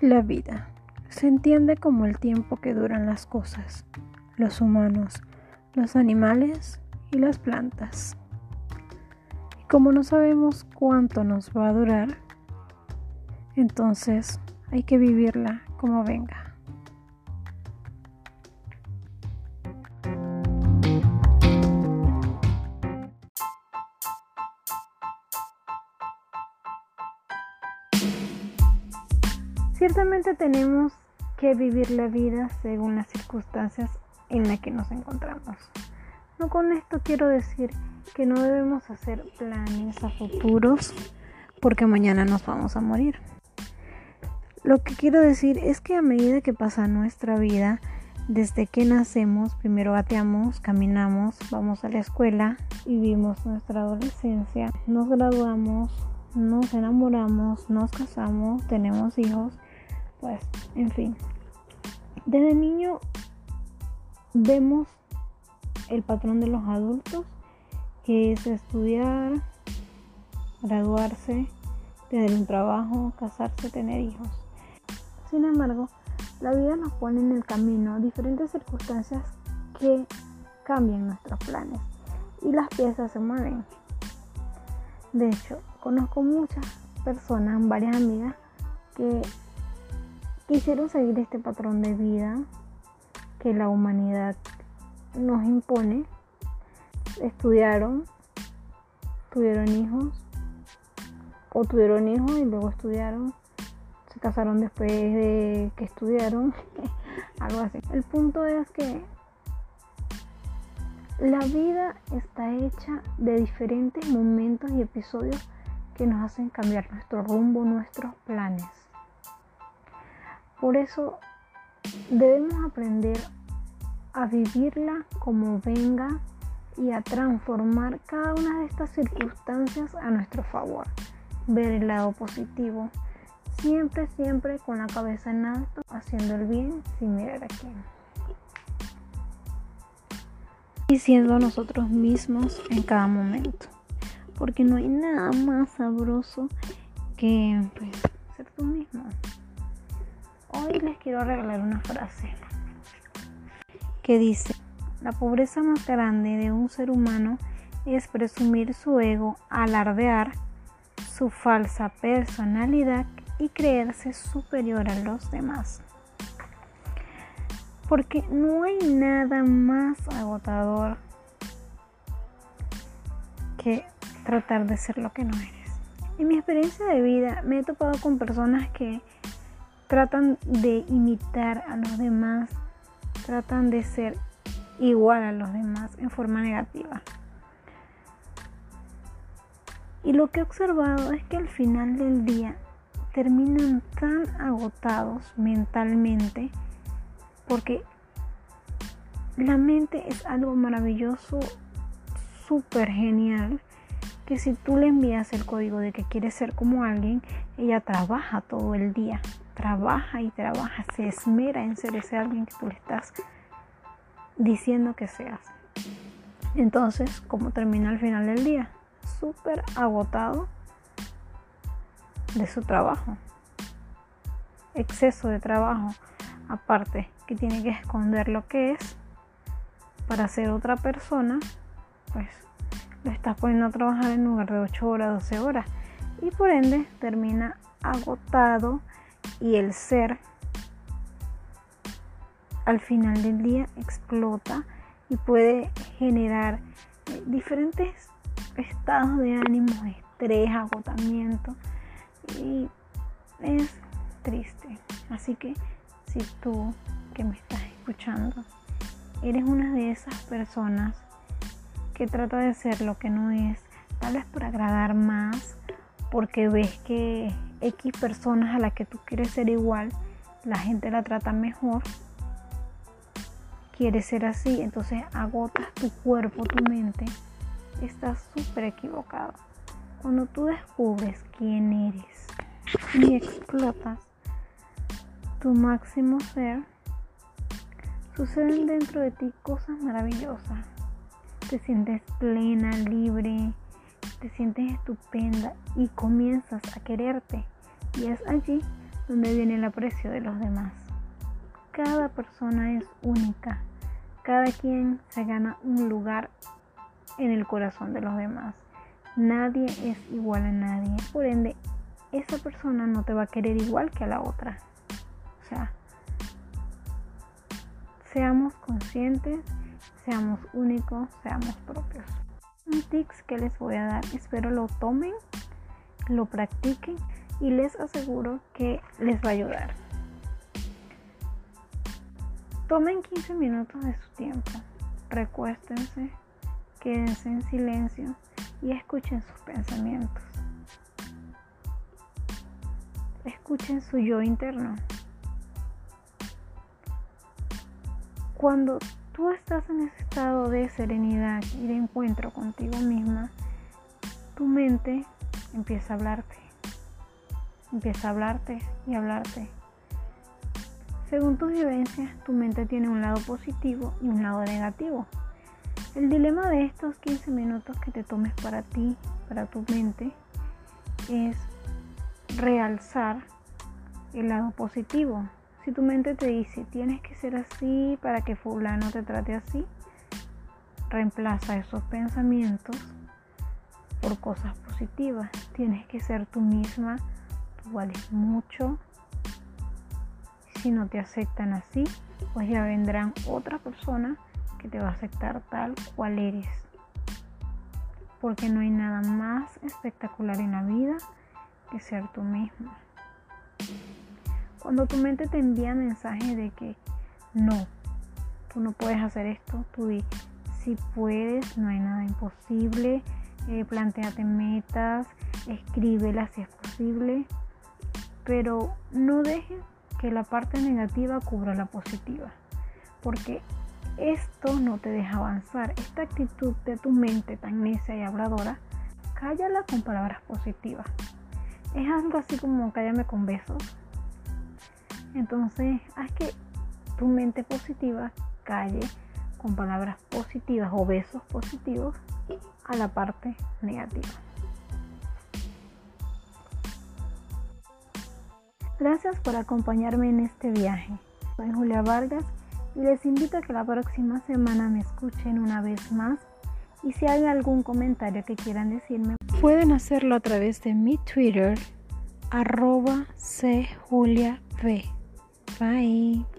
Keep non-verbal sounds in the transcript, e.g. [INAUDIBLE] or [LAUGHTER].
La vida se entiende como el tiempo que duran las cosas, los humanos, los animales y las plantas. Y como no sabemos cuánto nos va a durar, entonces hay que vivirla como venga. Ciertamente tenemos que vivir la vida según las circunstancias en las que nos encontramos. No con esto quiero decir que no debemos hacer planes a futuros porque mañana nos vamos a morir. Lo que quiero decir es que a medida que pasa nuestra vida, desde que nacemos, primero gateamos, caminamos, vamos a la escuela, vivimos nuestra adolescencia, nos graduamos, nos enamoramos, nos casamos, tenemos hijos pues, en fin. Desde niño vemos el patrón de los adultos, que es estudiar, graduarse, tener un trabajo, casarse, tener hijos. Sin embargo, la vida nos pone en el camino diferentes circunstancias que cambian nuestros planes y las piezas se mueven. De hecho, conozco muchas personas, varias amigas, que quisieron seguir este patrón de vida que la humanidad nos impone. Estudiaron, tuvieron hijos, o tuvieron hijos y luego estudiaron, se casaron después de que estudiaron, [LAUGHS] algo así. El punto es que la vida está hecha de diferentes momentos y episodios que nos hacen cambiar nuestro rumbo, nuestros planes. Por eso debemos aprender a vivirla como venga y a transformar cada una de estas circunstancias a nuestro favor. Ver el lado positivo. Siempre, siempre con la cabeza en alto, haciendo el bien sin mirar a quién. Y siendo nosotros mismos en cada momento. Porque no hay nada más sabroso que pues, ser tú mismo. Hoy les quiero regalar una frase que dice, la pobreza más grande de un ser humano es presumir su ego, alardear su falsa personalidad y creerse superior a los demás. Porque no hay nada más agotador que tratar de ser lo que no eres. En mi experiencia de vida me he topado con personas que tratan de imitar a los demás, tratan de ser igual a los demás en forma negativa. Y lo que he observado es que al final del día terminan tan agotados mentalmente porque la mente es algo maravilloso, súper genial, que si tú le envías el código de que quieres ser como alguien, ella trabaja todo el día, trabaja y trabaja, se esmera en ser ese alguien que tú le estás diciendo que seas. Entonces, como termina al final del día? Súper agotado de su trabajo. Exceso de trabajo. Aparte, que tiene que esconder lo que es para ser otra persona, pues lo estás poniendo a trabajar en lugar de 8 horas, 12 horas. Y por ende termina agotado y el ser al final del día explota y puede generar eh, diferentes estados de ánimo, estrés, agotamiento y es triste. Así que si tú que me estás escuchando eres una de esas personas que trata de ser lo que no es, tal vez por agradar más, porque ves que X personas a las que tú quieres ser igual, la gente la trata mejor, quieres ser así, entonces agotas tu cuerpo, tu mente, estás súper equivocado. Cuando tú descubres quién eres y explotas tu máximo ser, suceden dentro de ti cosas maravillosas. Te sientes plena, libre, te sientes estupenda y comienzas a quererte. Y es allí donde viene el aprecio de los demás. Cada persona es única. Cada quien se gana un lugar en el corazón de los demás. Nadie es igual a nadie. Por ende, esa persona no te va a querer igual que a la otra. O sea, seamos conscientes, seamos únicos, seamos propios. Un tips que les voy a dar, espero lo tomen, lo practiquen y les aseguro que les va a ayudar. Tomen 15 minutos de su tiempo, recuéstense, quédense en silencio y escuchen sus pensamientos. Escuchen su yo interno. Cuando tú estás en ese estado de serenidad y de encuentro contigo misma, tu mente empieza a hablarte. Empieza a hablarte y hablarte según tus vivencias, tu mente tiene un lado positivo y un lado negativo. El dilema de estos 15 minutos que te tomes para ti, para tu mente, es realzar el lado positivo. Si tu mente te dice, tienes que ser así para que fulano te trate así, reemplaza esos pensamientos por cosas positivas. Tienes que ser tú misma, tú vales mucho, si no te aceptan así, pues ya vendrán otra persona que te va a aceptar tal cual eres. Porque no hay nada más espectacular en la vida que ser tú mismo. Cuando tu mente te envía mensajes de que no, tú no puedes hacer esto, tú di, si puedes, no hay nada imposible, eh, planteate metas, escríbelas si es posible, pero no dejes que la parte negativa cubra la positiva. Porque esto no te deja avanzar. Esta actitud de tu mente tan necia y habladora, cállala con palabras positivas. Es algo así como cállame con besos. Entonces, haz que tu mente positiva calle con palabras positivas o besos positivos a la parte negativa. Gracias por acompañarme en este viaje. Soy Julia Vargas y les invito a que la próxima semana me escuchen una vez más y si hay algún comentario que quieran decirme, pueden hacerlo a través de mi Twitter arroba cjuliav. Bye.